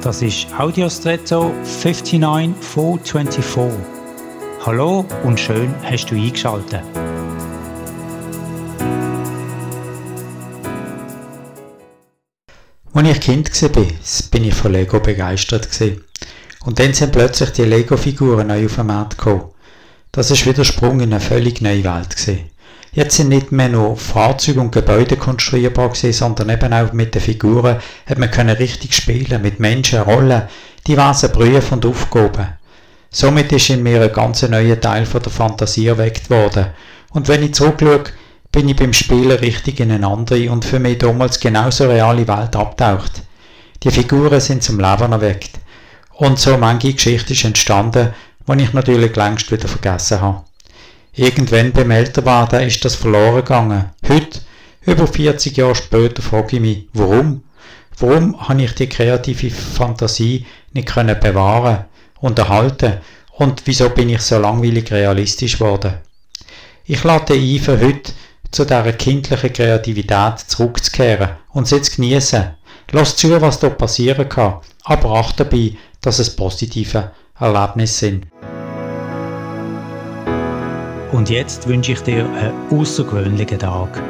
Das ist Audiostretto 59424. Hallo und schön hast du eingeschaltet. Als ich Kind war, bin ich von Lego begeistert. Und dann sind plötzlich die Lego-Figuren neu auf den Markt gekommen. Das war wieder Sprung in eine völlig neue Welt. Jetzt sind nicht mehr nur Fahrzeuge und Gebäude konstruierbar gewesen, sondern eben auch mit den Figuren hat man können richtig spielen, mit Menschen, Rollen, diverse Berufe und Aufgaben. Somit ist in mir ein ganz neuer Teil von der Fantasie erweckt worden. Und wenn ich zurückschaue, bin ich beim Spielen richtig in eine andere und für mich damals genauso reale Welt abtaucht. Die Figuren sind zum Leben erweckt. Und so manche Geschichte ist entstanden, die ich natürlich längst wieder vergessen habe. Irgendwann beim Älterwerden ist das verloren gegangen. Heute, über 40 Jahre später, frage ich mich, warum? Warum habe ich die kreative Fantasie nicht können bewahren und erhalten? Und wieso bin ich so langweilig realistisch geworden? Ich lade ein, für heute zu dieser kindlichen Kreativität zurückzukehren und sie zu genießen. Lass zu, was dort passieren kann, aber achte dabei, dass es positive Erlebnisse sind. Und jetzt wünsche ich dir einen außergewöhnlichen Tag.